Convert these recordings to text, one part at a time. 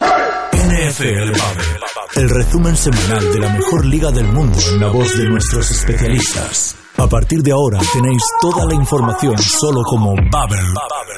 NFL el resumen semanal de la mejor liga del mundo en la voz de nuestros especialistas. A partir de ahora tenéis toda la información solo como Babel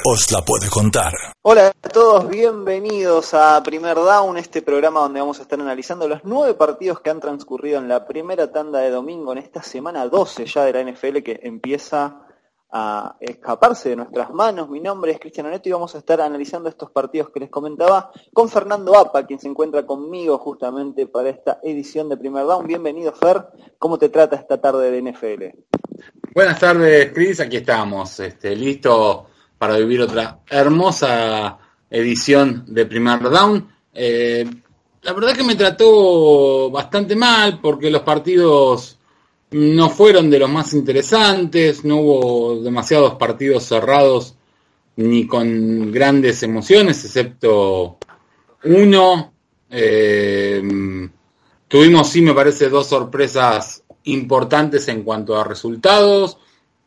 os la puede contar. Hola a todos, bienvenidos a Primer Down, este programa donde vamos a estar analizando los nueve partidos que han transcurrido en la primera tanda de domingo, en esta semana 12 ya de la NFL que empieza a escaparse de nuestras manos. Mi nombre es Cristiano Neto y vamos a estar analizando estos partidos que les comentaba con Fernando Apa, quien se encuentra conmigo justamente para esta edición de Primer Down. Bienvenido, Fer. ¿Cómo te trata esta tarde de NFL? Buenas tardes, Cris. Aquí estamos, este, listo para vivir otra hermosa edición de Primer Down. Eh, la verdad que me trató bastante mal porque los partidos no fueron de los más interesantes, no hubo demasiados partidos cerrados ni con grandes emociones, excepto uno. Eh, tuvimos, sí, me parece, dos sorpresas importantes en cuanto a resultados,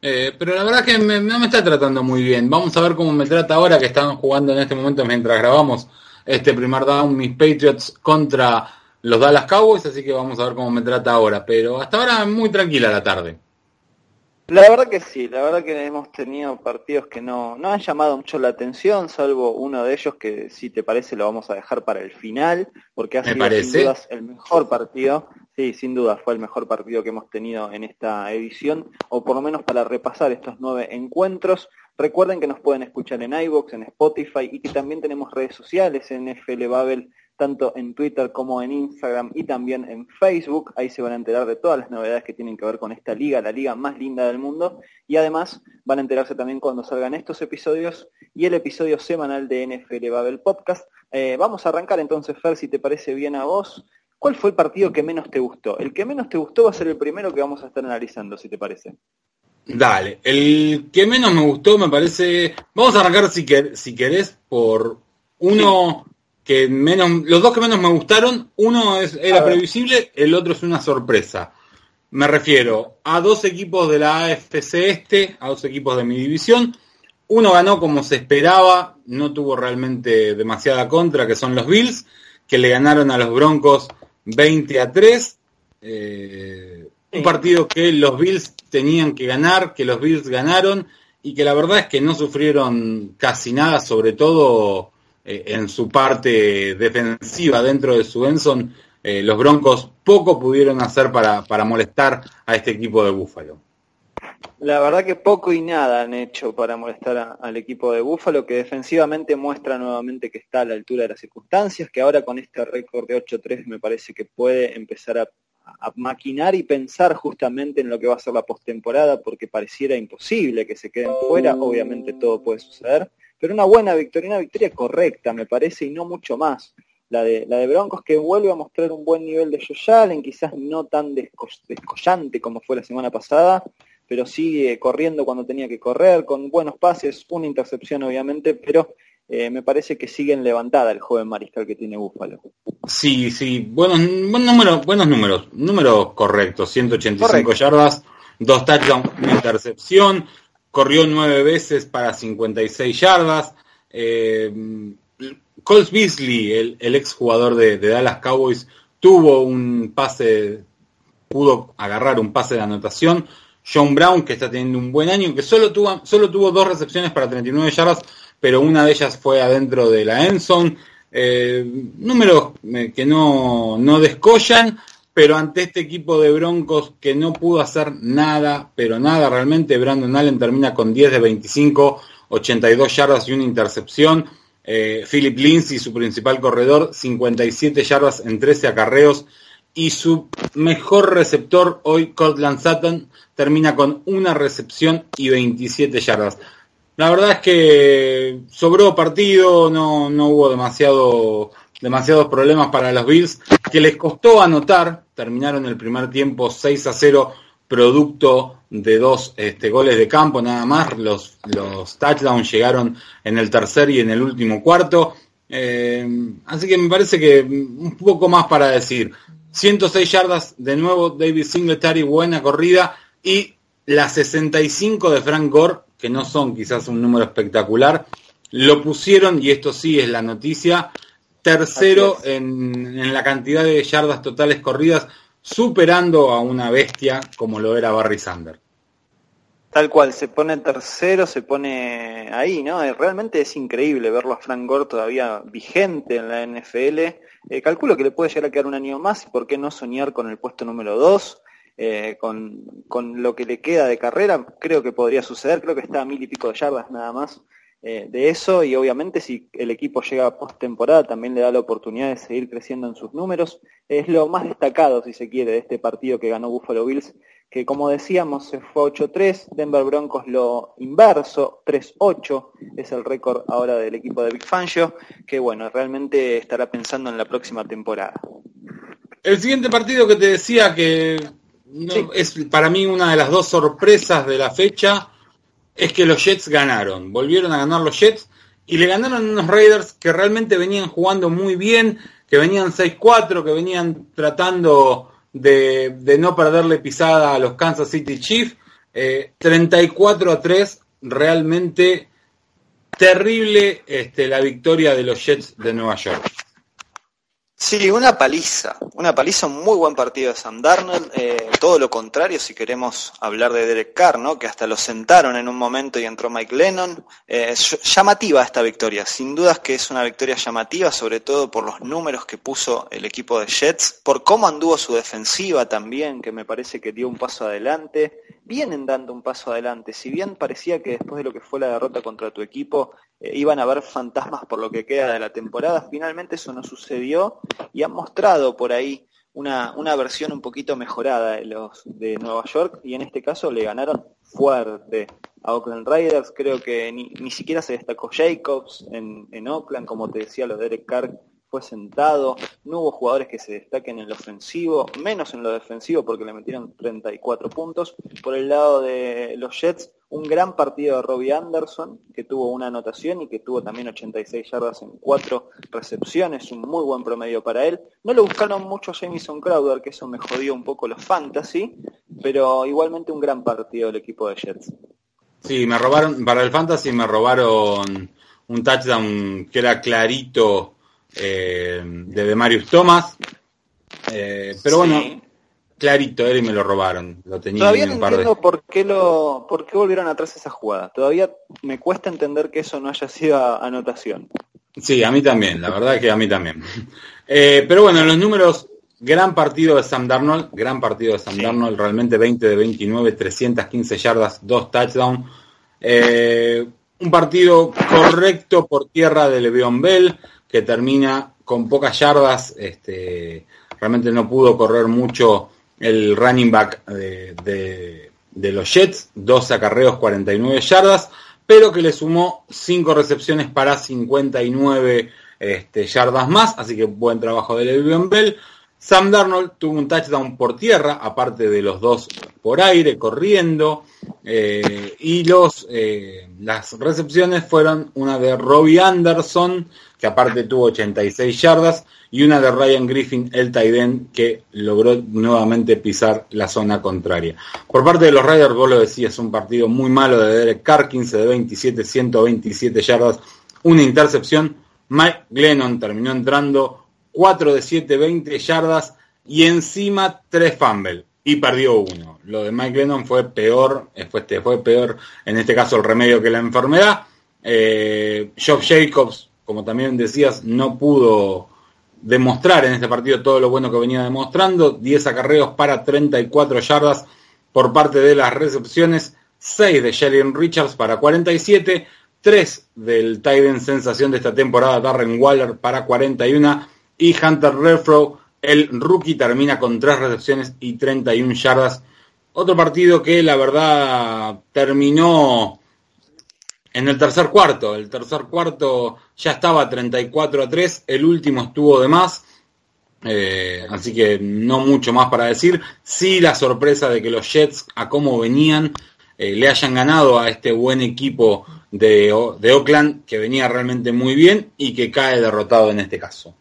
eh, pero la verdad que no me está tratando muy bien. Vamos a ver cómo me trata ahora que están jugando en este momento mientras grabamos este primer down mis Patriots contra los Dallas Cowboys, así que vamos a ver cómo me trata ahora. Pero hasta ahora muy tranquila la tarde. La verdad que sí, la verdad que hemos tenido partidos que no, no han llamado mucho la atención, salvo uno de ellos que si te parece lo vamos a dejar para el final, porque ha sido sin dudas el mejor partido. Sí, sin duda fue el mejor partido que hemos tenido en esta edición, o por lo menos para repasar estos nueve encuentros. Recuerden que nos pueden escuchar en iVoox, en Spotify y que también tenemos redes sociales en FL Babel tanto en Twitter como en Instagram y también en Facebook. Ahí se van a enterar de todas las novedades que tienen que ver con esta liga, la liga más linda del mundo. Y además van a enterarse también cuando salgan estos episodios y el episodio semanal de NFL Babel Podcast. Eh, vamos a arrancar entonces, Fer, si te parece bien a vos. ¿Cuál fue el partido que menos te gustó? El que menos te gustó va a ser el primero que vamos a estar analizando, si te parece. Dale, el que menos me gustó me parece... Vamos a arrancar si, si querés por uno que menos, los dos que menos me gustaron, uno es, era previsible, el otro es una sorpresa. Me refiero a dos equipos de la AFC Este, a dos equipos de mi división. Uno ganó como se esperaba, no tuvo realmente demasiada contra, que son los Bills, que le ganaron a los Broncos 20 a 3. Eh, un partido que los Bills tenían que ganar, que los Bills ganaron y que la verdad es que no sufrieron casi nada, sobre todo eh, en su parte defensiva dentro de su Benson, eh, los Broncos poco pudieron hacer para, para molestar a este equipo de Búfalo. La verdad que poco y nada han hecho para molestar al equipo de Búfalo, que defensivamente muestra nuevamente que está a la altura de las circunstancias, que ahora con este récord de 8-3 me parece que puede empezar a, a, maquinar y pensar justamente en lo que va a ser la postemporada, porque pareciera imposible que se queden fuera, obviamente todo puede suceder, pero una buena victoria, una victoria correcta, me parece, y no mucho más. La de, la de Broncos que vuelve a mostrar un buen nivel de Josh Allen, quizás no tan descollante como fue la semana pasada, pero sigue corriendo cuando tenía que correr, con buenos pases, una intercepción obviamente, pero eh, me parece que siguen levantada el joven mariscal que tiene Búfalo. Sí, sí, buenos, buen número, buenos números, números correctos, 185 yardas, dos touchdowns, una intercepción, corrió nueve veces para 56 yardas. Eh, Coles Beasley, el, el ex jugador de, Dallas Cowboys, tuvo un pase, pudo agarrar un pase de anotación. John Brown, que está teniendo un buen año, que solo tuvo, solo tuvo dos recepciones para 39 yardas, pero una de ellas fue adentro de la endzone. Eh, números eh, que no, no descollan, pero ante este equipo de Broncos que no pudo hacer nada, pero nada realmente, Brandon Allen termina con 10 de 25, 82 yardas y una intercepción. Eh, Philip Lindsay, su principal corredor, 57 yardas en 13 acarreos. Y su mejor receptor hoy, Cortland Sutton, termina con una recepción y 27 yardas. La verdad es que sobró partido, no, no hubo demasiado demasiados problemas para los Bills, que les costó anotar, terminaron el primer tiempo 6 a 0, producto de dos este, goles de campo nada más, los, los touchdowns llegaron en el tercer y en el último cuarto, eh, así que me parece que un poco más para decir. 106 yardas de nuevo, David Singletary, buena corrida, y las 65 de Frank Gore, que no son quizás un número espectacular, lo pusieron, y esto sí es la noticia, tercero en, la cantidad de yardas totales corridas, superando a una bestia como lo era Barry Sander. Tal cual, se pone tercero, se pone ahí, ¿no? Eh, realmente es increíble verlo a Frank Gore todavía vigente en la NFL. Eh, calculo que le puede llegar a quedar un año más y por qué no soñar con el puesto número 2. Eh, con, con, lo que le queda de carrera, creo que podría suceder, creo que está a mil y pico de yardas nada más eh, de eso y obviamente si el equipo llega a postemporada también le da la oportunidad de seguir creciendo en sus números. Es lo más destacado, si se quiere, de este partido que ganó Buffalo Bills, que como decíamos se fue 8-3, Denver Broncos lo inverso, 3-8 es el récord ahora del equipo de Big Fangio, que bueno, realmente estará pensando en la próxima temporada. El siguiente partido que te decía que es para mí una de las dos sorpresas de la fecha es que los Jets ganaron. Volvieron a ganar los Jets y le ganaron unos Raiders que realmente venían jugando muy bien, que venían 6-4, que venían tratando de, no perderle pisada a los Kansas City Chiefs. 34 eh, a 3, realmente terrible este, la victoria de los Jets de Nueva York. Sí, una paliza, una paliza, un muy buen partido de Sam Darnold, eh, todo lo contrario si queremos hablar de Derek Carr, ¿no? que hasta lo sentaron en un momento y entró Mike Lennon. Eh, llamativa esta victoria, sin dudas que es una victoria llamativa, sobre todo por los números que puso el equipo de Jets, por cómo anduvo su defensiva también, que me parece que dio un paso adelante, vienen dando un paso adelante, si bien parecía que después de lo que fue la derrota contra tu equipo, eh, iban a haber fantasmas por lo que queda de la temporada. Finalmente eso no sucedió y han mostrado por ahí una, una versión un poquito mejorada de los de Nueva York y en este caso le ganaron fuerte a Oakland Raiders. Creo que ni, ni siquiera se destacó Jacobs en, en Oakland, como te decía, los Derek Carr fue sentado, no hubo jugadores que se destaquen en lo ofensivo, menos en lo defensivo porque le metieron 34 puntos. Por el lado de los Jets, un gran partido de Robbie Anderson, que tuvo una anotación y que tuvo también 86 yardas en cuatro recepciones, un muy buen promedio para él. No lo buscaron mucho Jamison Crowder, que eso me jodió un poco los fantasy, pero igualmente un gran partido del equipo de Jets. Sí, me robaron, para el fantasy me robaron un touchdown que era clarito eh, de Marius Thomas. Eh, pero bueno, clarito era y me lo robaron. Lo tenía Todavía no entiendo por, qué lo, por qué volvieron atrás esa jugada. Todavía me cuesta entender que eso no haya sido anotación. Sí, a mí también, la verdad que a mí también. Eh, pero bueno, los números, gran partido de Sam Darnold, gran partido de Sam Darnold, realmente 20 de 29, 315 yardas, dos touchdowns. un partido correcto por tierra de Le'Veon Bell, que termina con pocas yardas, este, realmente no pudo correr mucho el running back de, los Jets, dos acarreos, 49 yardas, pero que le sumó 5 recepciones para 59 este, yardas más, así que buen trabajo de Le'Veon Bell. Sam Darnold tuvo un touchdown por tierra, aparte de los dos por aire, corriendo, eh, y los, eh, las recepciones fueron una de Robbie Anderson, que aparte tuvo 86 yardas, y una de Ryan Griffin, el Taiden, que logró nuevamente pisar la zona contraria. Por parte de los Raiders, vos lo decías, un partido muy malo de Derek Carr, 15 de 27, 127 yardas, una intercepción. Mike Glennon terminó entrando 4 de 7, 20 yardas y encima 3 fumbles y perdió uno. Lo de Mike Glennon fue peor, fue, fue peor en este caso el remedio que la enfermedad. Eh, Job Jacobs como también decías, no pudo demostrar en este partido todo lo bueno que venía demostrando. 10 acarreos para 34 yardas por parte de las recepciones. 6 de Jalen Richards para 47. 3 del Titan sensación de esta temporada, Darren Waller para 41. Y Hunter Refro, el rookie, termina con 3 recepciones y 31 yardas. Otro partido que la verdad terminó en el tercer cuarto. El tercer cuarto ya estaba 34 a 3, el último estuvo de más. Eh, así que no mucho más para decir. Sí la sorpresa de que los Jets, a cómo venían, eh, le hayan ganado a este buen equipo de, de Oakland, que venía realmente muy bien y que cae derrotado en este caso.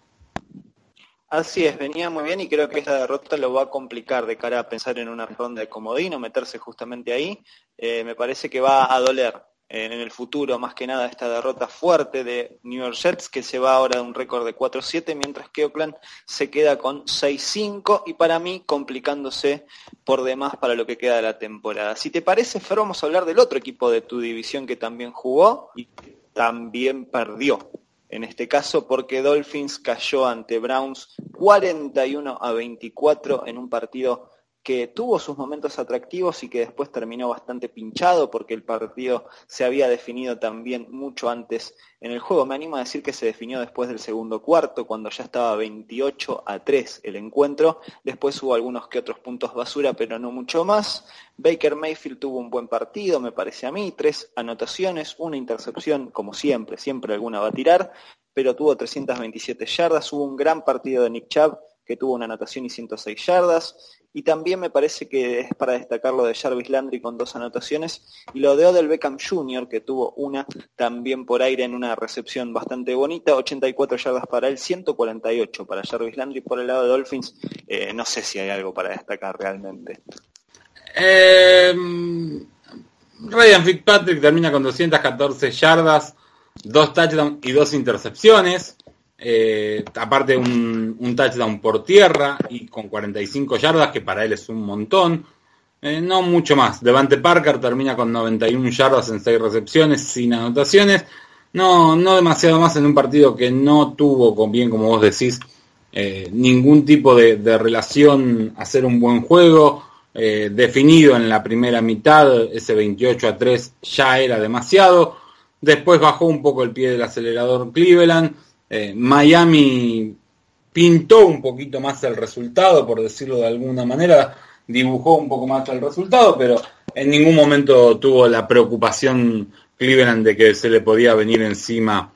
Así es, venía muy bien y creo que esta derrota lo va a complicar de cara a pensar en una ronda de comodín o meterse justamente ahí. Eh, me parece que va a doler en el futuro más que nada esta derrota fuerte de New York Jets que se va ahora de un récord de 4-7 mientras que Oakland se queda con 6-5 y para mí complicándose por demás para lo que queda de la temporada. Si te parece, Fer, vamos a hablar del otro equipo de tu división que también jugó y también perdió en este caso porque Dolphins cayó ante Browns 41 a 24 en un partido que tuvo sus momentos atractivos y que después terminó bastante pinchado porque el partido se había definido también mucho antes en el juego. Me animo a decir que se definió después del segundo cuarto, cuando ya estaba 28 a 3 el encuentro. Después hubo algunos que otros puntos basura, pero no mucho más. Baker Mayfield tuvo un buen partido, me parece a mí, tres anotaciones, una intercepción, como siempre, siempre alguna va a tirar, pero tuvo 327 yardas. Hubo un gran partido de Nick Chubb que tuvo una anotación y 106 yardas. Y también me parece que es para destacar lo de Jarvis Landry con dos anotaciones y lo de Odell Beckham Jr., que tuvo una también por aire en una recepción bastante bonita, 84 yardas para él, 148 para Jarvis Landry por el lado de Dolphins. Eh, no sé si hay algo para destacar realmente. Eh, Ryan Fitzpatrick termina con 214 yardas, dos touchdowns y dos intercepciones. Eh, aparte un, un, touchdown por tierra y con 45 yardas, que para él es un montón. Eh, no mucho más. Devante Parker termina con 91 yardas en 6 recepciones, sin anotaciones. No, no demasiado más en un partido que no tuvo, bien como vos decís, eh, ningún tipo de, de, relación hacer un buen juego. definido en la primera mitad, ese 28 a 3 ya era demasiado. Después bajó un poco el pie del acelerador Cleveland eh, Miami pintó un poquito más el resultado, por decirlo de alguna manera, dibujó un poco más el resultado, pero en ningún momento tuvo la preocupación Cleveland de que se le podía venir encima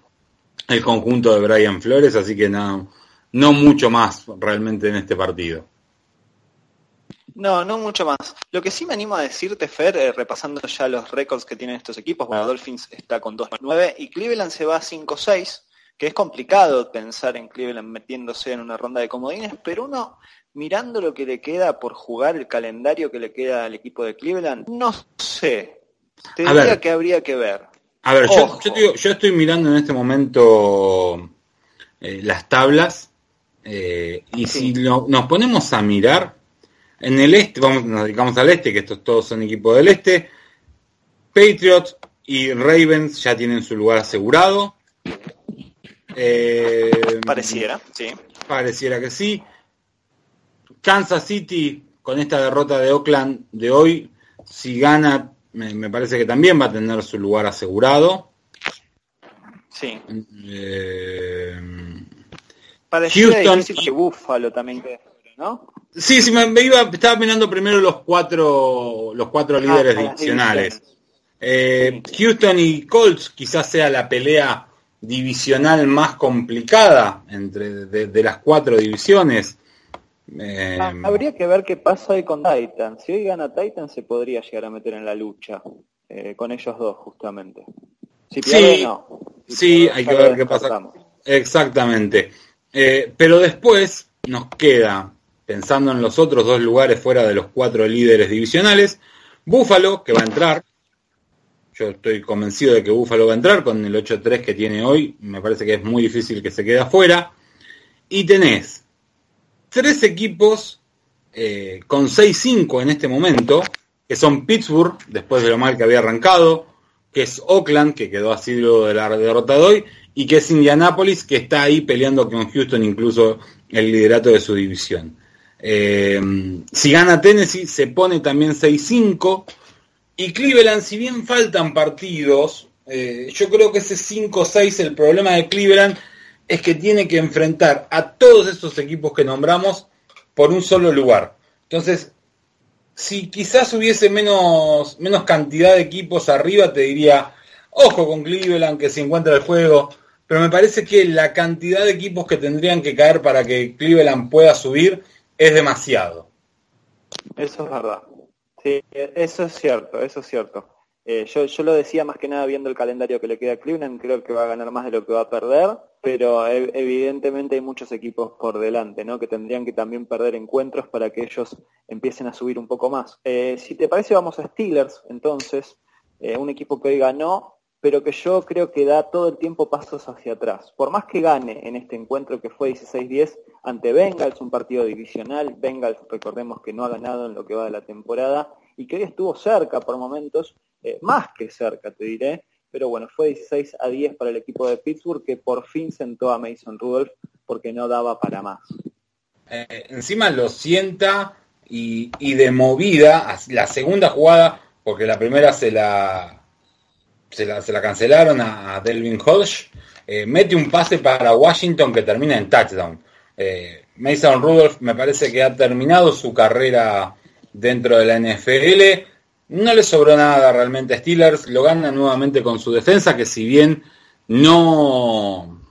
el conjunto de Brian Flores, así que no, no mucho más realmente en este partido. No, no mucho más. Lo que sí me animo a decirte, Fer, eh, repasando ya los récords que tienen estos equipos, bueno, Dolphins está con 2-9 y Cleveland se va a 5-6 que es complicado pensar en Cleveland metiéndose en una ronda de comodines, pero uno mirando lo que le queda por jugar, el calendario que le queda al equipo de Cleveland, no sé. Te diría que habría que ver. A ver, yo, yo, estoy mirando en este momento eh, las tablas eh, y si nos ponemos a mirar en el este, vamos, nos dedicamos al este, que estos todos son equipos del este, Patriots y Ravens ya tienen su lugar asegurado. Eh, pareciera, sí. Pareciera que sí. Kansas City, con esta derrota de Oakland de hoy, si gana, me, parece que también va a tener su lugar asegurado. Sí. Eh, Houston que Buffalo también, ¿no? Sí, sí, me, iba, estaba mirando primero los cuatro, los cuatro ah, líderes divisionales. Eh, Houston y Colts quizás sea la pelea divisional más complicada entre de, las cuatro divisiones. Eh, ah, habría que ver qué pasa hoy con Titan. Si hoy gana Titan se podría llegar a meter en la lucha eh, con ellos dos justamente. Si pierde, sí, no. sí, hay que ver qué pasa. Exactamente. Eh, pero después nos queda, pensando en los otros dos lugares fuera de los cuatro líderes divisionales, Búfalo, que va a entrar, yo estoy convencido de que Búfalo va a entrar con el 8-3 que tiene hoy. Me parece que es muy difícil que se quede afuera. Y tenés tres equipos eh, con 6-5 en este momento, que son Pittsburgh, después de lo mal que había arrancado, que es Oakland, que quedó así luego de la derrota de hoy, y que es Indianapolis, que está ahí peleando con Houston incluso el liderato de su división. Eh, si gana Tennessee, se pone también 6-5 y Cleveland, si bien faltan partidos, eh, yo creo que ese 5-6, el problema de Cleveland es que tiene que enfrentar a todos estos equipos que nombramos por un solo lugar. Entonces, si quizás hubiese menos, menos cantidad de equipos arriba, te diría Ojo con Cleveland que se encuentra el juego, pero me parece que la cantidad de equipos que tendrían que caer para que Cleveland pueda subir es demasiado. Eso es verdad. Sí, eso es cierto, eso es cierto. Eh, yo, yo lo decía más que nada viendo el calendario que le queda a Cleveland, creo que va a ganar más de lo que va a perder, pero evidentemente hay muchos equipos por delante, ¿no? Que tendrían que también perder encuentros para que ellos empiecen a subir un poco más. Eh, si te parece, vamos a Steelers, entonces, eh, un equipo que hoy ganó, pero que yo creo que da todo el tiempo pasos hacia atrás. Por más que gane en este encuentro que fue 16-10 ante Bengals, un partido divisional, Bengals recordemos que no ha ganado en lo que va de la temporada y que hoy estuvo cerca por momentos, eh, más que cerca te diré, pero bueno, fue 16 a 10 para el equipo de Pittsburgh que por fin sentó a Mason Rudolph porque no daba para más. Eh, encima lo sienta y, de movida, la segunda jugada, porque la primera se la, se la, cancelaron a, Delvin Hodge, eh, mete un pase para Washington que termina en touchdown. Mason Rudolph me parece que ha terminado su carrera dentro de la NFL. No le sobró nada realmente a Steelers, lo gana nuevamente con su defensa, que si bien no,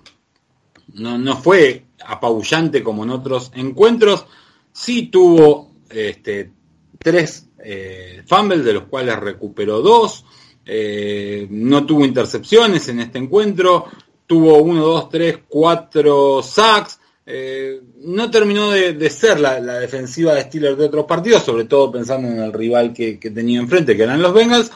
no, fue apabullante como en otros encuentros, sí tuvo este, tres eh, fumbles, de los cuales recuperó dos, eh, no tuvo intercepciones en este encuentro, tuvo uno, dos, tres, cuatro sacks, eh, no terminó de, ser la, defensiva de Steelers de otros partidos, sobre todo pensando en el rival que, tenía enfrente, que eran los Bengals,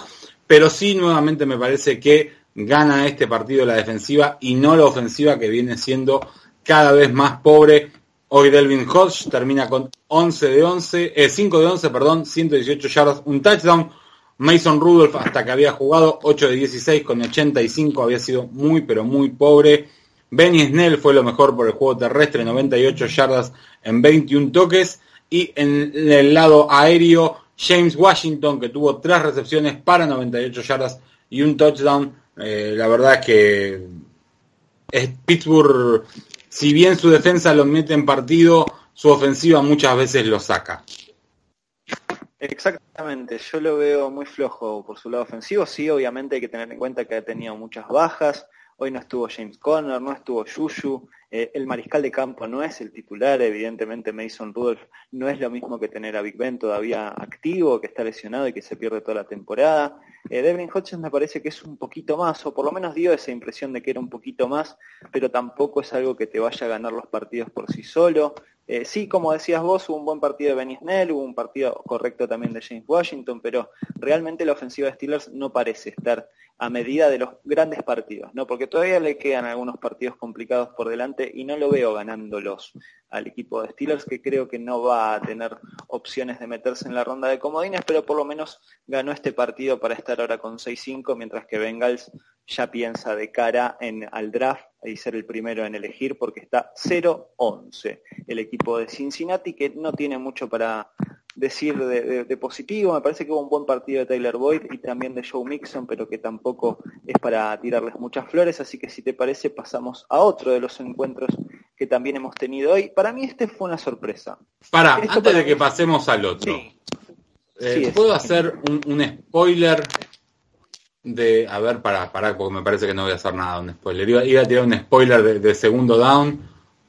pero sí nuevamente me parece que gana este partido la defensiva y no la ofensiva que viene siendo cada vez más pobre. Hoy Delvin Hodge termina con 11 de 11, 5 eh, de 11, perdón, 118 yardas, un touchdown. Mason Rudolph hasta que había jugado 8 de 16 con 85 había sido muy pero muy pobre. Benny Snell fue lo mejor por el juego terrestre, 98 yardas en 21 toques. Y en el lado aéreo, James Washington, que tuvo tres recepciones para 98 yardas y un touchdown. Eh, la verdad es que Pittsburgh, si bien su defensa lo mete en partido, su ofensiva muchas veces lo saca. Exactamente, yo lo veo muy flojo por su lado ofensivo. Sí, obviamente hay que tener en cuenta que ha tenido muchas bajas. Hoy no estuvo James Conner, no estuvo Yuyu, eh, el mariscal de campo no es el titular, evidentemente Mason Rudolph no es lo mismo que tener a Big Ben todavía activo, que está lesionado y que se pierde toda la temporada. Eh, Devin Hodges me parece que es un poquito más, o por lo menos dio esa impresión de que era un poquito más, pero tampoco es algo que te vaya a ganar los partidos por sí solo. Eh, sí, como decías vos, hubo un buen partido de Benny Snell, hubo un partido correcto también de James Washington, pero realmente la ofensiva de Steelers no parece estar a medida de los grandes partidos, ¿no? Porque todavía le quedan algunos partidos complicados por delante y no lo veo ganándolos al equipo de Steelers, que creo que no va a tener opciones de meterse en la ronda de comodines, pero por lo menos ganó este partido para estar ahora con 6-5, mientras que Bengals ya piensa de cara en, al draft y ser el primero en elegir porque está 0-11 el equipo de Cincinnati que no tiene mucho para decir de, positivo, me parece que hubo un buen partido de Tyler Boyd y también de Joe Mixon, pero que tampoco es para tirarles muchas flores, así que si te parece pasamos a otro de los encuentros que también hemos tenido hoy. Para mí este fue una sorpresa. Para, antes de que pasemos al otro, eh, ¿puedo hacer un spoiler de. A ver, para, para, porque me parece que no voy a hacer nada, un spoiler. Iba, a tirar un spoiler de, segundo down.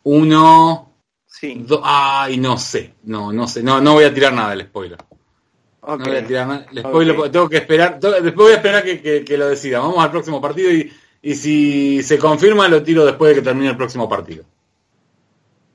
Uno. Sí. ay, no sé. No, no sé. No, no voy a tirar nada del spoiler. No voy a tirar nada. El spoiler tengo que esperar. Después voy a esperar que, que, lo decida. Vamos al próximo partido y, y si se confirma lo tiro después de que termine el próximo partido.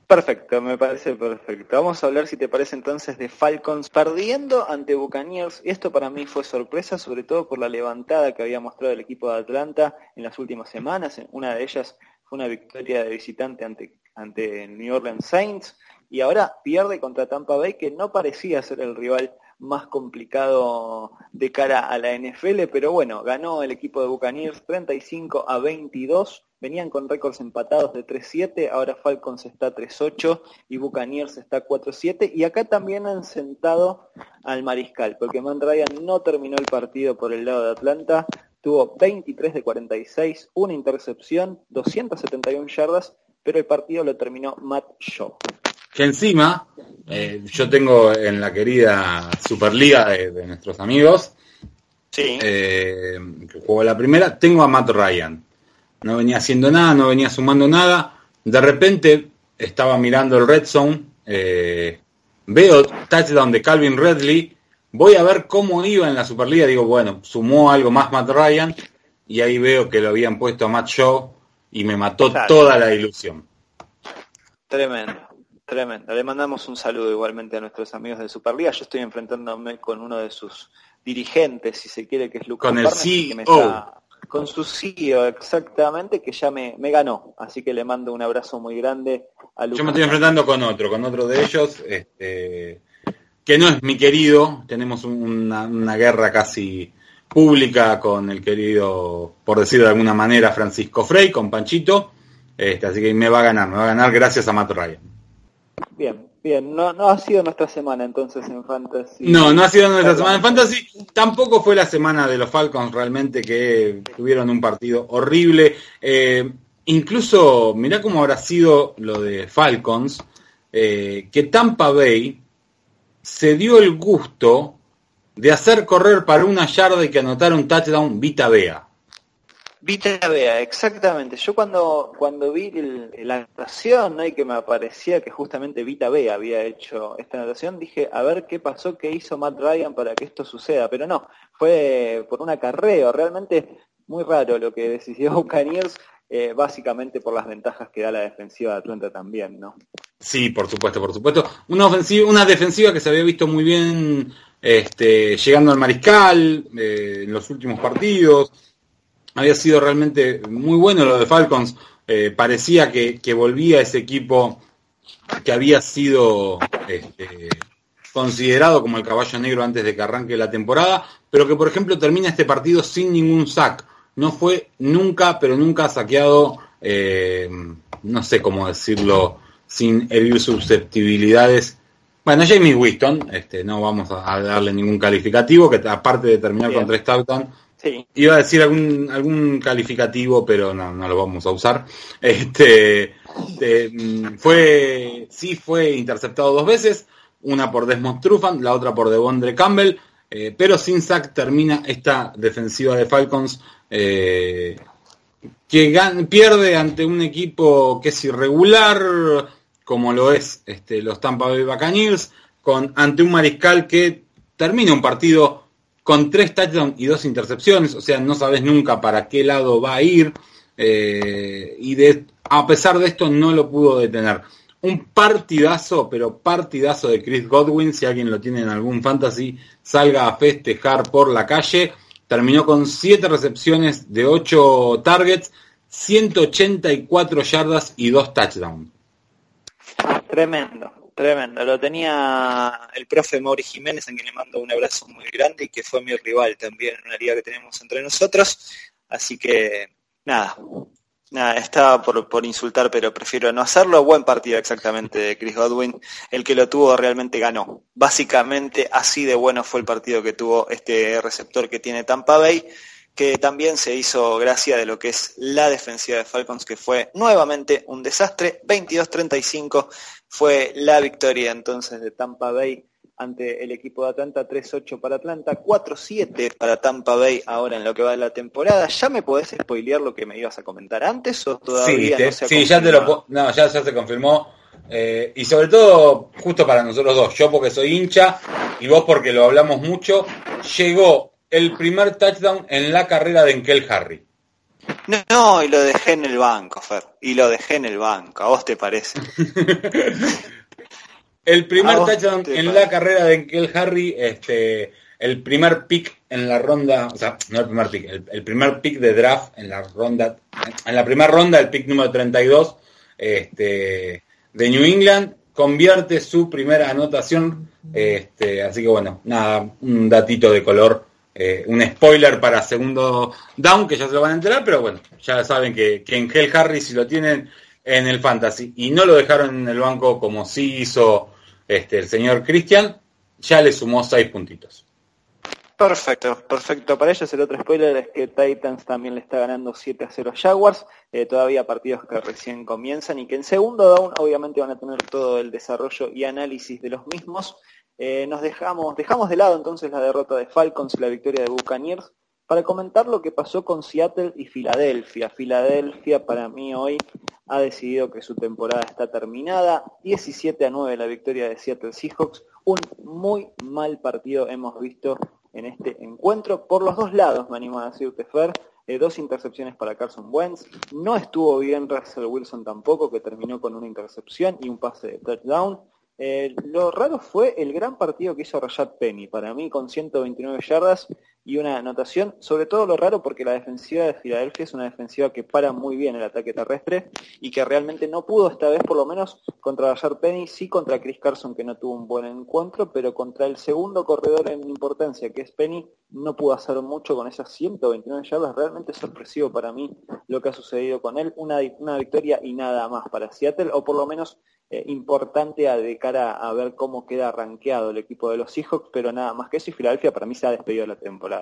Perfecto, me parece perfecto. Vamos a hablar, si te parece entonces, de Falcons perdiendo ante Buccaneers. Esto para mí fue sorpresa, sobre todo por la levantada que había mostrado el equipo de Atlanta en las últimas semanas. Una de ellas fue una victoria de visitante ante, ante New Orleans Saints. Y ahora pierde contra Tampa Bay, que no parecía ser el rival más complicado de cara a la NFL, pero bueno, ganó el equipo de Buccaneers 35 a 22 Venían con récords empatados de 3-7, ahora Falcons está 3-8 y Buccaneers está 4-7. Y acá también han sentado al mariscal, porque Man Ryan no terminó el partido por el lado de Atlanta. Tuvo 23 de 46, una intercepción, 271 yardas, pero el partido lo terminó Matt Shaw. Que encima, eh, yo tengo en la querida Superliga de nuestros amigos, sí. eh, que jugó la primera, tengo a Matt Ryan. No venía haciendo nada, no venía sumando nada. De repente estaba mirando el Red Zone, eh, veo touchdown de Calvin Redley, voy a ver cómo iba en la Superliga, digo, bueno, sumó algo más Matt Ryan, y ahí veo que lo habían puesto a Matt Shaw y me mató toda la ilusión. Tremendo, tremendo. Le mandamos un saludo igualmente a nuestros amigos de Superliga. Yo estoy enfrentándome con uno de sus dirigentes, si se quiere, que es Lucas Con el CEO. Con su CEO, exactamente, que ya me, me, ganó. Así que le mando un abrazo muy grande a Lucas. Yo me estoy enfrentando con otro, con otro de ellos, este, que no es mi querido. Tenemos una, una guerra casi pública con el querido, por decirlo de alguna manera, Francisco Frey, con Panchito. Este, así que me va a ganar, me va a ganar gracias a Matt Ryan. Bien, bien, no, no ha sido nuestra semana entonces en Fantasy. No, no ha sido nuestra semana en Fantasy. Tampoco fue la semana de los Falcons realmente que tuvieron un partido horrible. Eh, incluso, mirá cómo habrá sido lo de Falcons, eh, que Tampa Bay se dio el gusto de hacer correr para una yarda y que anotar un touchdown Vita Bea. Vita Bea, exactamente. Yo cuando, cuando vi la anotación ¿no? y que me aparecía que justamente Vita Bea había hecho esta anotación, dije, a ver qué pasó, qué hizo Matt Ryan para que esto suceda. Pero no, fue por un acarreo. Realmente muy raro lo que decidió Buccaneers, eh, básicamente por las ventajas que da la defensiva de Atlanta también, ¿no? Sí, por supuesto, por supuesto. Una ofensiva, una defensiva que se había visto muy bien este, llegando al mariscal eh, en los últimos partidos. Había sido realmente muy bueno lo de Falcons. Eh, parecía que, volvía ese equipo que había sido este, considerado como el caballo negro antes de que arranque la temporada, pero que por ejemplo termina este partido sin ningún sack. No fue nunca, pero nunca saqueado, eh, no sé cómo decirlo, sin herir susceptibilidades bueno, Jamie Winston, este, no vamos a darle ningún calificativo, que aparte de terminar con tres touchdowns, iba a decir algún, algún calificativo, pero no, no lo vamos a usar. Este, mm, fue, sí fue interceptado dos veces, una por Desmond Trufant, la otra por Devondre Campbell, eh, pero sin sack termina esta defensiva de Falcons eh, que pierde ante un equipo que es irregular, como lo es este, los Tampa Bay Buccaneers, con, ante un mariscal que termina un partido con tres touchdowns y dos intercepciones, o sea, no sabes nunca para qué lado va a ir, eh, y a pesar de esto no lo pudo detener. Un partidazo, pero partidazo de Chris Godwin, si alguien lo tiene en algún fantasy, salga a festejar por la calle. Terminó con siete recepciones de ocho targets, 184 yardas y dos touchdowns. Tremendo, tremendo. Lo tenía el profe Mauri Jiménez, a quien le mando un abrazo muy grande y que fue mi rival también en una liga que tenemos entre nosotros. Así que, nada, nada, estaba por, por insultar, pero prefiero no hacerlo. Buen partido exactamente de Chris Godwin. El que lo tuvo realmente ganó. Básicamente así de bueno fue el partido que tuvo este receptor que tiene Tampa Bay que también se hizo gracia de lo que es la defensiva de Falcons, que fue nuevamente un desastre. 22-35 fue la victoria entonces de Tampa Bay ante el equipo de Atlanta, 3-8 para Atlanta, 4-7 para Tampa Bay ahora en lo que va de la temporada. ¿Ya me podés spoilear lo que me ibas a comentar antes o todavía sí, no se Sí, ya te lo no, ya, se confirmó. Eh, y sobre todo, justo para nosotros dos, yo porque soy hincha y vos porque lo hablamos mucho, llegó el primer touchdown en la carrera de Enkel Harry. No, y lo dejé en el banco, Fer. Y lo dejé en el banco. ¿A vos te parece? el primer touchdown en la carrera de Enkel Harry, este, el primer pick en la ronda, o sea, no el primer pick, el, primer pick de draft en la ronda, en la primera ronda, el pick número 32 este, de New England, convierte su primera anotación. Este, así que bueno, nada, un datito de color eh, un spoiler para segundo down, que ya se lo van a enterar, pero bueno, ya saben que, en Hell Harry, si lo tienen en el Fantasy y no lo dejaron en el banco como sí hizo este, el señor Christian, ya le sumó seis puntitos. Perfecto, perfecto. Para ellos el otro spoiler es que Titans también le está ganando 7 a 0 a Jaguars. Eh, todavía partidos que recién comienzan y que en segundo down obviamente van a tener todo el desarrollo y análisis de los mismos. Eh, nos dejamos, dejamos de lado entonces la derrota de Falcons y la victoria de Buccaneers para comentar lo que pasó con Seattle y Filadelfia. Filadelfia para mí hoy ha decidido que su temporada está terminada. 17 a 9 la victoria de Seattle Seahawks. Un muy mal partido hemos visto en este encuentro. Por los dos lados, me animo a decirte, Fer, eh, dos intercepciones para Carson Wentz. No estuvo bien Russell Wilson tampoco, que terminó con una intercepción y un pase de touchdown. Eh, lo raro fue el gran partido que hizo Rashad Penny, para mí con 129 yardas y una anotación, sobre todo lo raro porque la defensiva de Filadelfia es una defensiva que para muy bien el ataque terrestre y que realmente no pudo esta vez por lo menos contra Rashad Penny, sí contra Chris Carson que no tuvo un buen encuentro, pero contra el segundo corredor en importancia que es Penny, no pudo hacer mucho con esas 129 yardas, realmente sorpresivo para mí lo que ha sucedido con él, una, una victoria y nada más para Seattle, o por lo menos eh, importante a, de cara a ver cómo queda rankeado el equipo de los Seahawks, pero nada más que eso y Filadelfia para mí se ha despedido la temporada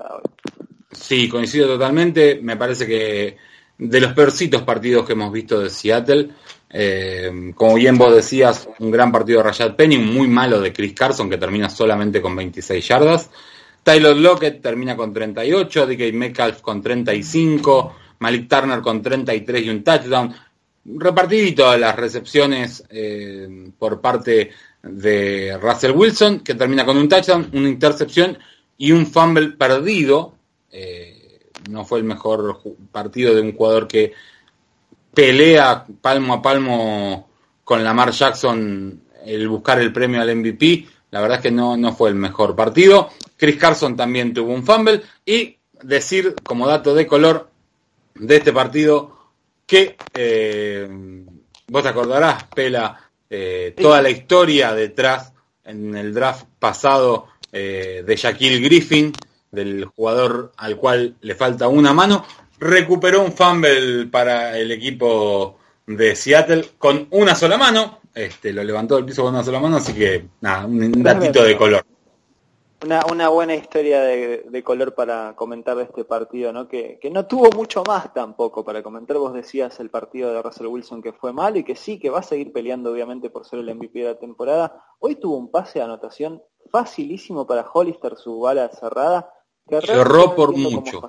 Sí, coincido totalmente. Me parece que de los peorcitos partidos que hemos visto de Seattle, eh, como bien vos decías, un gran partido de Rashad Penny, un muy malo de Chris Carson que termina solamente con 26 yardas. Tyler Lockett termina con 38, DK Metcalf con 35, Malik Turner con 33 y un touchdown repartidito las recepciones eh, por parte de Russell Wilson, que termina con un touchdown, una intercepción y un fumble perdido. Eh, no fue el mejor partido de un jugador que pelea palmo a palmo con Lamar Jackson el buscar el premio al MVP. La verdad es que no, no fue el mejor partido. Chris Carson también tuvo un fumble. Y decir como dato de color de este partido, que eh, vos te acordarás, Pela, eh, toda la historia detrás en el draft pasado eh, de Shaquille Griffin, del jugador al cual le falta una mano, recuperó un fumble para el equipo de Seattle con una sola mano, este, lo levantó del piso con una sola mano, así que nada, un datito de color. Una, una buena historia de, color para comentar de este partido, ¿no? Que, que, no tuvo mucho más tampoco para comentar. Vos decías el partido de Russell Wilson que fue mal y que sí, que va a seguir peleando obviamente por ser el MVP de la temporada. Hoy tuvo un pase de anotación facilísimo para Hollister, su bala cerrada. Que Lo erró por mucho.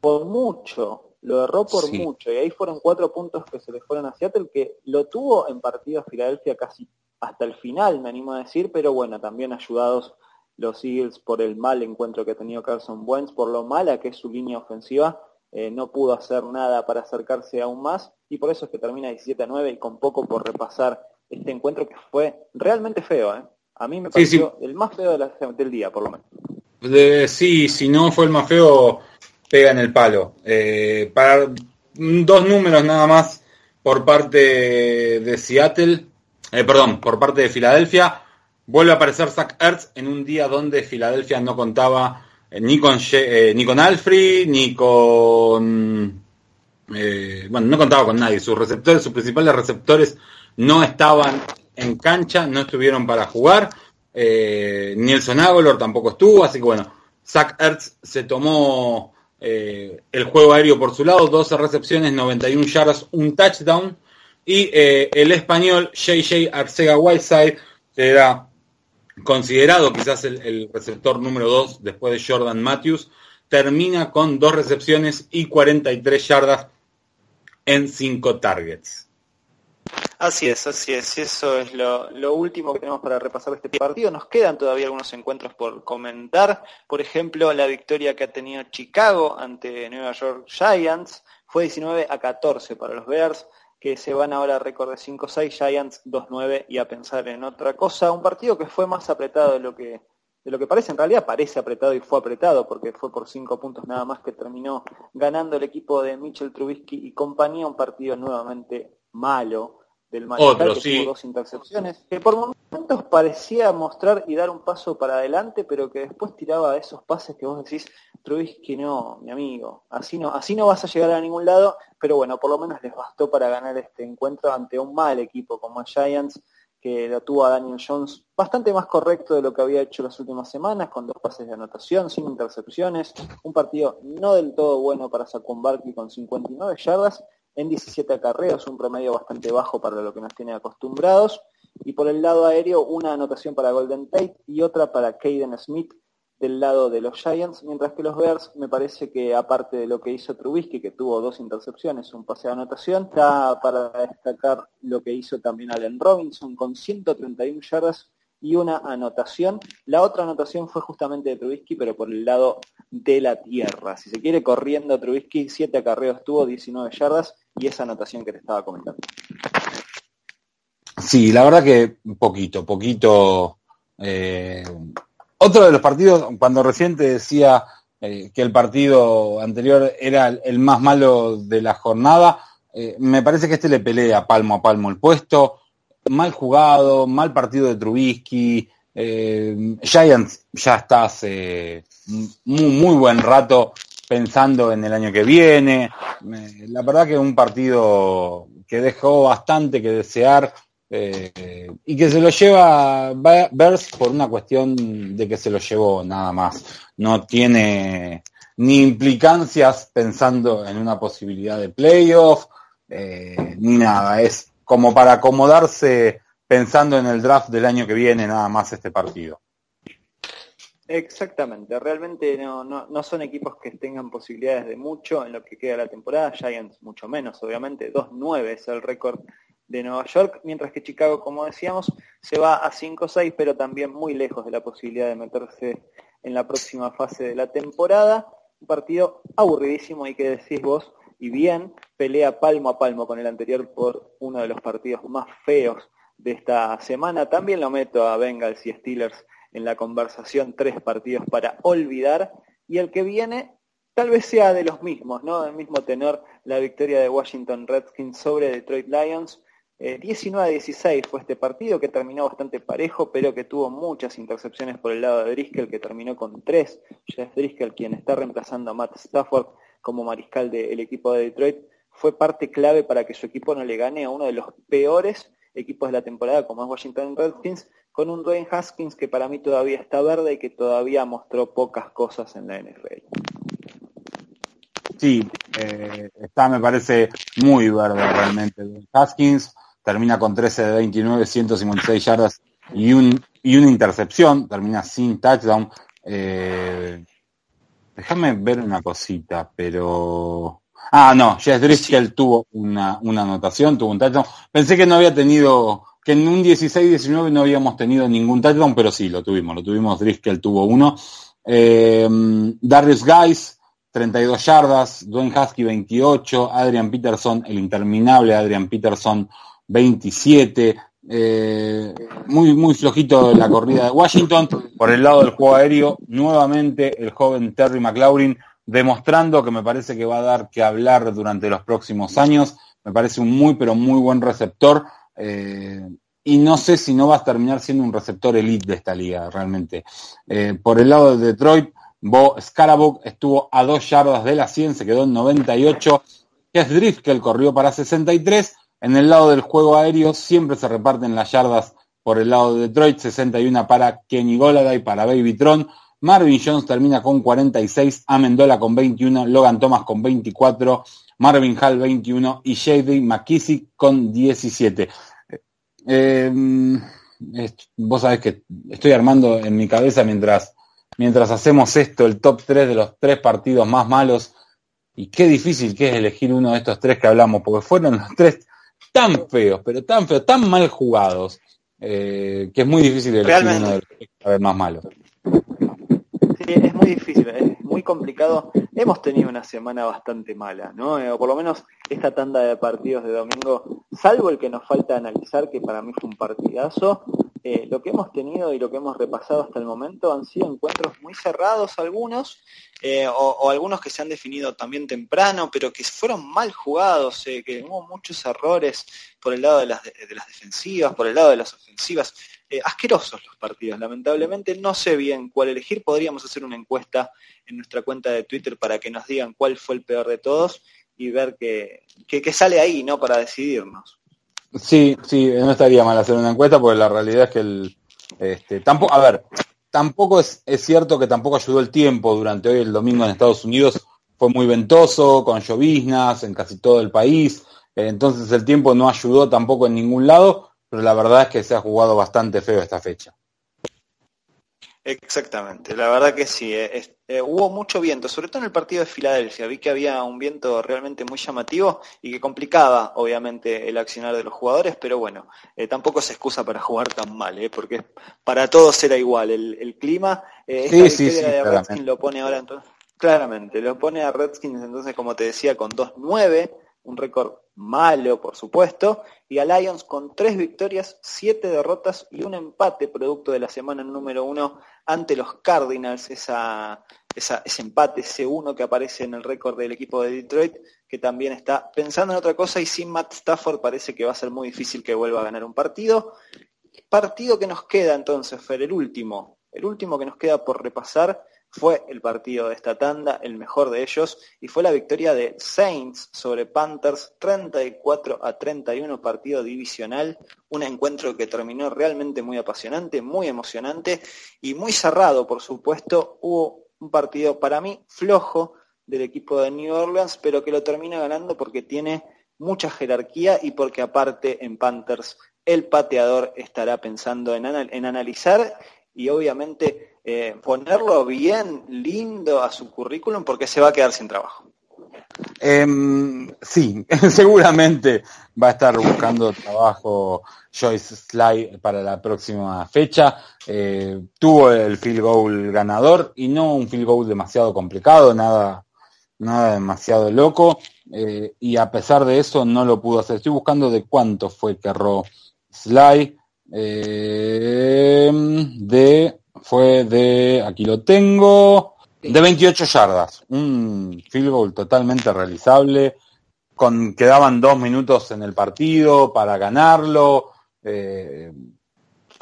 por mucho, lo erró por mucho. Y ahí fueron cuatro puntos que se le fueron a Seattle, que lo tuvo en partido a Filadelfia casi hasta el final, me animo a decir, pero bueno, también ayudados los Eagles por el mal encuentro que ha tenido Carson Wentz, por lo mala que es su línea ofensiva, eh, no pudo hacer nada para acercarse aún más y por eso es que termina 17 a 9 y con poco por repasar este encuentro que fue realmente feo. ¿eh? A mí me pareció el más feo del día, por lo menos. sí, si no fue el más feo, pega en el palo. Eh, para dos números nada más por parte de Seattle, perdón, por parte de Filadelfia. Vuelve a aparecer Zach Ertz en un día donde Filadelfia no contaba eh, ni con eh, ni con Alfred, ni con eh, bueno, no contaba con nadie. Sus receptores, sus principales receptores no estaban en cancha, no estuvieron para jugar. Nelson Aguilar tampoco estuvo, así que bueno, Zach Ertz se tomó el juego aéreo por su lado, 12 recepciones, 91 yardas, un touchdown. Y el español JJ Arcega Whiteside, era considerado quizás el, receptor número 2 después de Jordan Matthews, termina con dos recepciones y 43 yardas en cinco targets. Así es, así es. Eso es lo, último que tenemos para repasar este partido. Nos quedan todavía algunos encuentros por comentar. Por ejemplo, la victoria que ha tenido Chicago ante New York Giants fue 19 a 14 para los Bears que se van ahora a récord de 5-6, Giants 2-9 y a pensar en otra cosa. Un partido que fue más apretado de lo que, de lo que parece, en realidad parece apretado y fue apretado porque fue por 5 puntos nada más que terminó ganando el equipo de Mitchell Trubisky y compañía, un partido nuevamente malo del Otro, que tuvo dos intercepciones, que por momentos parecía mostrar y dar un paso para adelante, pero que después tiraba esos pases que vos decís, Trubisky no, mi amigo, así no, así no vas a llegar a ningún lado, pero bueno, por lo menos les bastó para ganar este encuentro ante un mal equipo como Giants, que la tuvo a Daniel Jones bastante más correcto de lo que había hecho las últimas semanas, con dos pases de anotación, sin intercepciones, un partido no del todo bueno para Saquon Barkley con 59 yardas en 17 acarreos, un promedio bastante bajo para lo que nos tiene acostumbrados, y por el lado aéreo una anotación para Golden Tate y otra para Caden Smith, del lado de los Giants, mientras que los Bears me parece que aparte de lo que hizo Trubisky, que tuvo dos intercepciones, un pase de anotación, está para destacar lo que hizo también Allen Robinson con 131 yardas y una anotación. La otra anotación fue justamente de Trubisky, pero por el lado de la tierra. Si se quiere, corriendo Trubisky, 7 acarreos tuvo, 19 yardas y esa anotación que te estaba comentando. Sí, la verdad que poquito, poquito eh, otro de los partidos, cuando recién te decía eh, que el partido anterior era el más malo de la jornada, eh, me parece que este le pelea palmo a palmo el puesto. Mal jugado, mal partido de Trubisky. Giants ya está hace muy, muy buen rato pensando en el año que viene. la verdad que un partido que dejó bastante que desear. Eh, y que se lo lleva Bears por una cuestión de que se lo llevó nada más. No tiene ni implicancias pensando en una posibilidad de playoff, eh, ni nada. Es como para acomodarse pensando en el draft del año que viene nada más este partido. Exactamente, realmente no, no, no, son equipos que tengan posibilidades de mucho en lo que queda la temporada, Giants mucho menos, obviamente, 2-9 es el récord de Nueva York, mientras que Chicago, como decíamos, se va a 5-6, pero también muy lejos de la posibilidad de meterse en la próxima fase de la temporada. Un partido aburridísimo, y que decís vos, y bien, pelea palmo a palmo con el anterior por uno de los partidos más feos de esta semana. También lo meto a Bengals y Steelers en la conversación, tres partidos para olvidar, y el que viene tal vez sea de los mismos, ¿no? Del mismo tenor, la victoria de Washington Redskins sobre Detroit Lions, 19 a 16 fue este partido que terminó bastante parejo, pero que tuvo muchas intercepciones por el lado de Driscoll, que terminó con tres. Jeff Driscoll, quien está reemplazando a Matt Stafford como mariscal del equipo de Detroit, fue parte clave para que su equipo no le gane a uno de los peores equipos de la temporada, como es Washington Redskins, con un Dwayne Haskins que para mí todavía está verde y que todavía mostró pocas cosas en la NFL. Sí, eh, está, me parece muy verde realmente. Haskins termina con 13 de 29, 156 yardas y, un, y una intercepción, termina sin touchdown. Eh, déjame ver una cosita, pero... Ah, no, Jess Driscoll tuvo una, una anotación, tuvo un touchdown. Pensé que no había tenido, que en un 16-19 no habíamos tenido ningún touchdown, pero sí, lo tuvimos, lo tuvimos, Driscoll tuvo uno. Eh, Darius Guys, 32 yardas, Dwayne Husky 28, Adrian Peterson, el interminable Adrian Peterson 27. Eh, muy, muy flojito la corrida de Washington. Por el lado del juego aéreo, nuevamente el joven Terry McLaurin demostrando que me parece que va a dar que hablar durante los próximos años. Me parece un muy, pero muy buen receptor. Eh, y no sé si no va a terminar siendo un receptor elite de esta liga, realmente. Eh, por el lado de Detroit, Bo Scarabook estuvo a dos yardas de la 100, se quedó en 98. Drift que él corrió para 63 en el lado del juego aéreo siempre se reparten las yardas por el lado de Detroit, 61 para Kenny Goladay, para Baby Tron. Marvin Jones termina con 46, Amendola con 21, Logan Thomas con 24, Marvin Hall 21 y J.D. McKissick con 17. Eh, vos sabés que estoy armando en mi cabeza mientras, mientras hacemos esto el top 3 de los tres partidos más malos. Y qué difícil que es elegir uno de estos tres que hablamos, porque fueron los tres tan feos, pero tan feos, tan mal jugados, eh, que es muy difícil elegir uno de los más malos. Sí, es muy difícil, es muy complicado. Hemos tenido una semana bastante mala, ¿no? Eh, o por lo menos esta tanda de partidos de domingo, salvo el que nos falta analizar, que para mí fue un partidazo, eh, lo que hemos tenido y lo que hemos repasado hasta el momento han sido encuentros muy cerrados algunos, eh, o, algunos que se han definido también temprano, pero que fueron mal jugados, eh, que hubo muchos errores por el lado de las, de las defensivas, por el lado de las ofensivas. asquerosos los partidos, lamentablemente no sé bien cuál elegir, podríamos hacer una encuesta en nuestra cuenta de Twitter para que nos digan cuál fue el peor de todos y ver qué, qué sale ahí, ¿no? Para decidirnos. Sí, sí, no estaría mal hacer una encuesta porque la realidad es que el, este, tampoco, a ver, tampoco es, es cierto que tampoco ayudó el tiempo durante hoy el domingo en Estados Unidos. Fue muy ventoso, con lloviznas en casi todo el país. entonces el tiempo no ayudó tampoco en ningún lado, pero la verdad es que se ha jugado bastante feo esta fecha. Exactamente, la verdad que sí, eh, eh, hubo mucho viento, sobre todo en el partido de Filadelfia, vi que había un viento realmente muy llamativo y que complicaba obviamente el accionar de los jugadores, pero bueno, eh, tampoco se excusa para jugar tan mal, porque para todos era igual el, clima, esta sí, sí, de Redskins lo pone ahora entonces, claramente, lo pone a Redskins entonces como te decía con 2-9, un récord malo, por supuesto, y a Lions con tres victorias, siete derrotas y un empate producto de la semana número uno ante los Cardinals, esa, ese empate, ese uno que aparece en el récord del equipo de Detroit, que también está pensando en otra cosa y sin Matt Stafford parece que va a ser muy difícil que vuelva a ganar un partido. Partido que nos queda entonces, Fer, el último, el último que nos queda por repasar fue el partido de esta tanda, el mejor de ellos, y fue la victoria de Saints sobre Panthers 34 a 31, partido divisional, un encuentro que terminó realmente muy apasionante, muy emocionante y muy cerrado, por supuesto. Hubo un partido para mí flojo del equipo de New Orleans, pero que lo termina ganando porque tiene mucha jerarquía y porque aparte en Panthers el pateador estará pensando en, en analizar y obviamente eh, ponerlo bien lindo a su currículum porque se va a quedar sin trabajo. Em, sí, seguramente va a estar buscando trabajo Joyce Sly para la próxima fecha. Eh, tuvo el field goal ganador y no un field goal demasiado complicado, nada, nada demasiado loco. Eh, y a pesar de eso no lo pudo hacer. Estoy buscando de cuánto fue que erró Sly. de fue de, aquí lo tengo, de 28 yardas. Un field goal totalmente realizable. Con, quedaban dos minutos en el partido para ganarlo. Eh,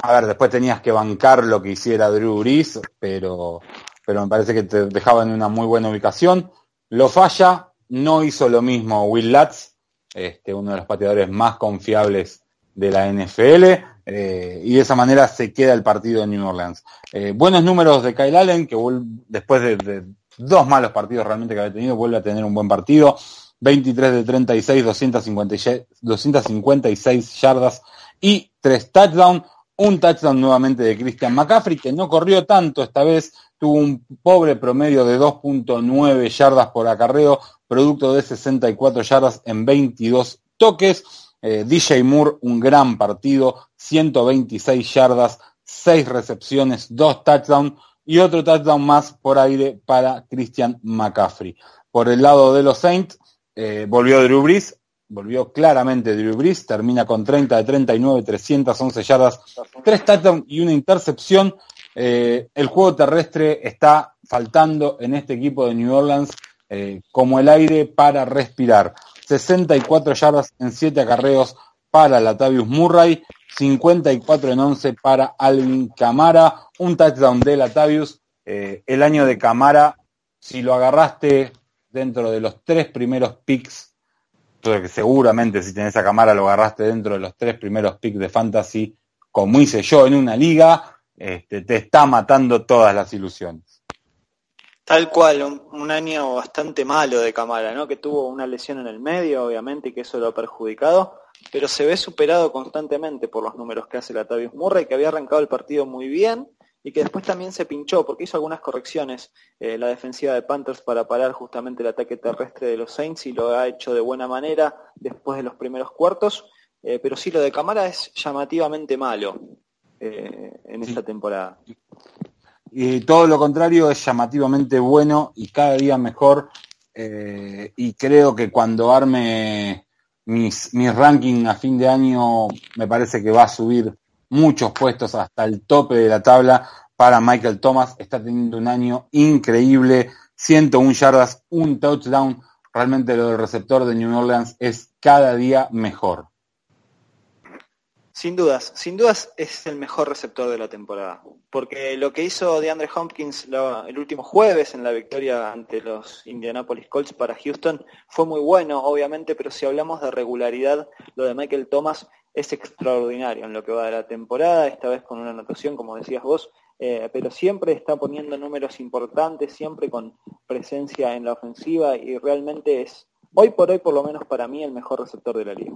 a ver, después tenías que bancar lo que hiciera Drew Brees, pero, pero me parece que te dejaba en una muy buena ubicación. Lo falla, no hizo lo mismo Will Lutz, este, uno de los pateadores más confiables de la NFL. Eh, y de esa manera se queda el partido en New Orleans. Eh, buenos números de Kyle Allen, que después de, dos malos partidos realmente que había tenido, vuelve a tener un buen partido. 23 de 36, 256, 256 yardas y tres touchdowns. Un touchdown nuevamente de Christian McCaffrey, que no corrió tanto esta vez, tuvo un pobre promedio de 2.9 yardas por acarreo, producto de 64 yardas en 22 toques. Eh, DJ Moore, un gran partido, 126 yardas, 6 recepciones, 2 touchdowns y otro touchdown más por aire para Christian McCaffrey. Por el lado de los Saints, eh, volvió Drew Brees, volvió claramente Drew Brees, termina con 30 de 39, 311 yardas, 3 touchdowns y una intercepción. Eh, el juego terrestre está faltando en este equipo de New Orleans como el aire para respirar. 64 yardas en 7 acarreos para Latavius Murray, 54 en 11 para Alvin Camara, un touchdown de Latavius. Eh, el año de Camara, si lo agarraste dentro de los tres primeros picks, seguramente si tenés a Camara lo agarraste dentro de los tres primeros picks de Fantasy, como hice yo en una liga, este, te está matando todas las ilusiones. Tal cual, un, año bastante malo de Camara, ¿no? Que tuvo una lesión en el medio, obviamente, y que eso lo ha perjudicado, pero se ve superado constantemente por los números que hace la Tavius Murray, que había arrancado el partido muy bien y que después también se pinchó porque hizo algunas correcciones eh, la defensiva de Panthers para parar justamente el ataque terrestre de los Saints y lo ha hecho de buena manera después de los primeros cuartos, eh, pero sí lo de Camara es llamativamente malo eh, en esta temporada. Y todo lo contrario es llamativamente bueno y cada día mejor. Y creo que cuando arme mis, mis rankings a fin de año, me parece que va a subir muchos puestos hasta el tope de la tabla para Michael Thomas. Está teniendo un año increíble, 101 yardas, un touchdown. Realmente lo del receptor de New Orleans es cada día mejor. Sin dudas, sin dudas es el mejor receptor de la temporada, porque lo que hizo DeAndre Hopkins el último jueves en la victoria ante los Indianapolis Colts para Houston fue muy bueno, obviamente, pero si hablamos de regularidad, lo de Michael Thomas es extraordinario en lo que va de la temporada, esta vez con una anotación, como decías vos, eh, pero siempre está poniendo números importantes, siempre con presencia en la ofensiva y realmente es, hoy por hoy por lo menos para mí, el mejor receptor de la liga.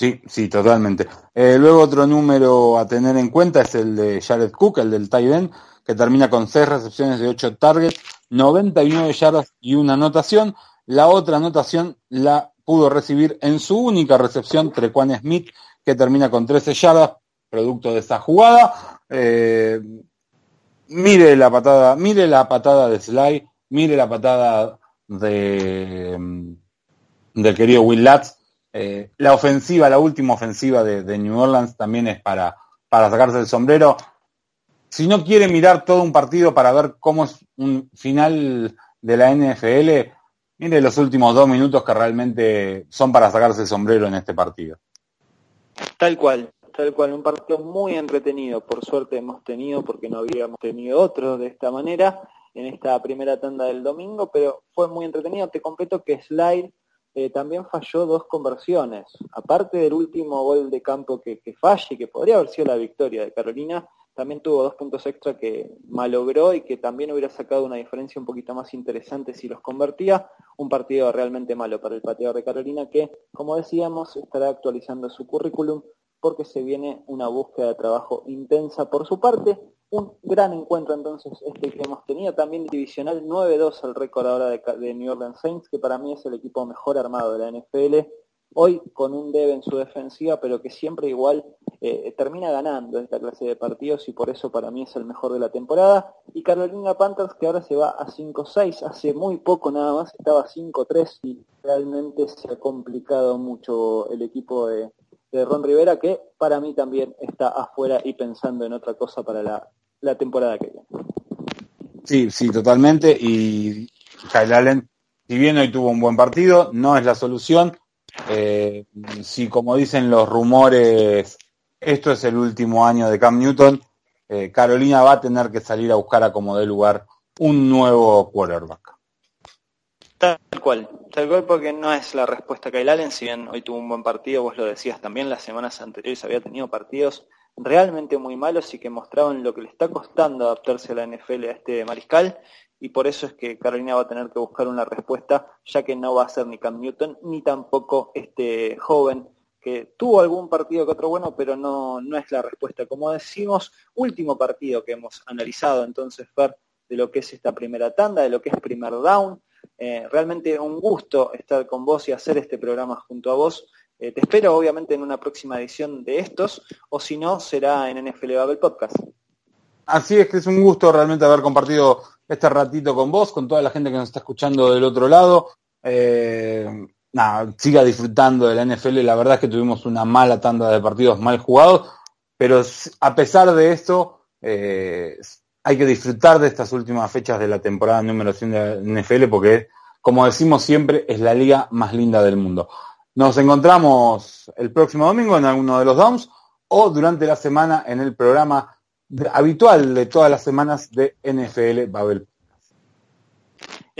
Sí, sí, totalmente. Eh, luego otro número a tener en cuenta es el de Jared Cook, el del tight que termina con seis recepciones de ocho targets, 99 yardas y una anotación. La otra anotación la pudo recibir en su única recepción Trequan Smith, que termina con 13 yardas, producto de esa jugada. Eh, mire la patada, mire la patada de Sly, mire la patada de mm, del querido Will Latz. Eh, la ofensiva, la última ofensiva de, New Orleans también es para, para sacarse el sombrero. Si no quiere mirar todo un partido para ver cómo es un final de la NFL, mire los últimos dos minutos que realmente son para sacarse el sombrero en este partido. Tal cual, tal cual, un partido muy entretenido, por suerte hemos tenido, porque no habíamos tenido otro de esta manera en esta primera tanda del domingo, pero fue muy entretenido. Te completo que Slide eh, también falló dos conversiones. Aparte del último gol de campo que, que falle, que podría haber sido la victoria de Carolina, también tuvo dos puntos extra que malogró y que también hubiera sacado una diferencia un poquito más interesante si los convertía. Un partido realmente malo para el pateador de Carolina que, como decíamos, estará actualizando su currículum porque se viene una búsqueda de trabajo intensa por su parte. Un gran encuentro entonces este que hemos tenido, también divisional 9-2 el récord ahora de, New Orleans Saints, que para mí es el equipo mejor armado de la NFL. Hoy con un debe en su defensiva, pero que siempre igual eh, termina ganando esta clase de partidos y por eso para mí es el mejor de la temporada. Y Carolina Panthers que ahora se va a 5-6, hace muy poco nada más, estaba 5-3 y realmente se ha complicado mucho el equipo de, de Ron Rivera, que para mí también está afuera y pensando en otra cosa para la, temporada que viene. Sí, sí, totalmente. Y Kyle Allen, si bien hoy tuvo un buen partido, no es la solución. Eh, si como dicen los rumores, esto es el último año de Cam Newton, eh, Carolina va a tener que salir a buscar a como de lugar un nuevo quarterback. Tal cual, tal cual porque no es la respuesta Kyle Allen, si bien hoy tuvo un buen partido, vos lo decías también, las semanas anteriores había tenido partidos realmente muy malos y que mostraban lo que le está costando adaptarse a la NFL a este mariscal y por eso es que Carolina va a tener que buscar una respuesta ya que no va a ser ni Cam Newton ni tampoco este joven que tuvo algún partido que otro bueno, pero no, no es la respuesta. Como decimos, último partido que hemos analizado entonces, Fer, de lo que es esta primera tanda, de lo que es primer down, eh, realmente un gusto estar con vos y hacer este programa junto a vos. Eh, te espero obviamente en una próxima edición de estos, o si no, será en NFL Babel Podcast. Así es que es un gusto realmente haber compartido este ratito con vos, con toda la gente que nos está escuchando del otro lado. Eh, siga disfrutando de la NFL. La verdad es que tuvimos una mala tanda de partidos mal jugados, pero a pesar de esto, hay que disfrutar de estas últimas fechas de la temporada número 100 de NFL porque, como decimos siempre, es la liga más linda del mundo. Nos encontramos el próximo domingo en alguno de los Downs o durante la semana en el programa habitual de todas las semanas de NFL Babel.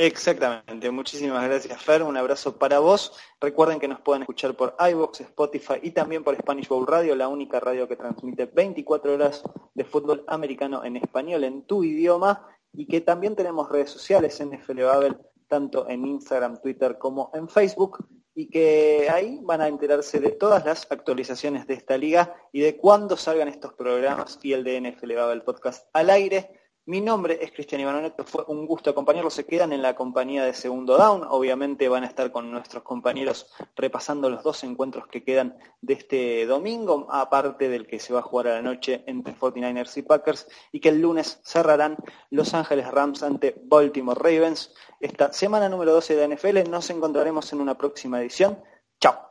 Exactamente, muchísimas gracias Fer, un abrazo para vos. Recuerden que nos pueden escuchar por iVoox, Spotify y también por Spanish Bowl Radio, la única radio que transmite 24 horas de fútbol americano en español en tu idioma y que también tenemos redes sociales NFL Babel, tanto en Instagram, Twitter como en Facebook y que ahí van a enterarse de todas las actualizaciones de esta liga y de cuándo salgan estos programas y el de NFL Babel Podcast al aire mi nombre es Cristian Ivanoneto, fue un gusto acompañarlos. Se quedan en la compañía de Segundo Down. Obviamente van a estar con nuestros compañeros repasando los dos encuentros que quedan de este domingo, aparte del que se va a jugar a la noche entre 49ers y Packers, y que el lunes cerrarán Los Ángeles Rams ante Baltimore Ravens. Esta semana número 12 de la NFL. Nos encontraremos en una próxima edición. Chao.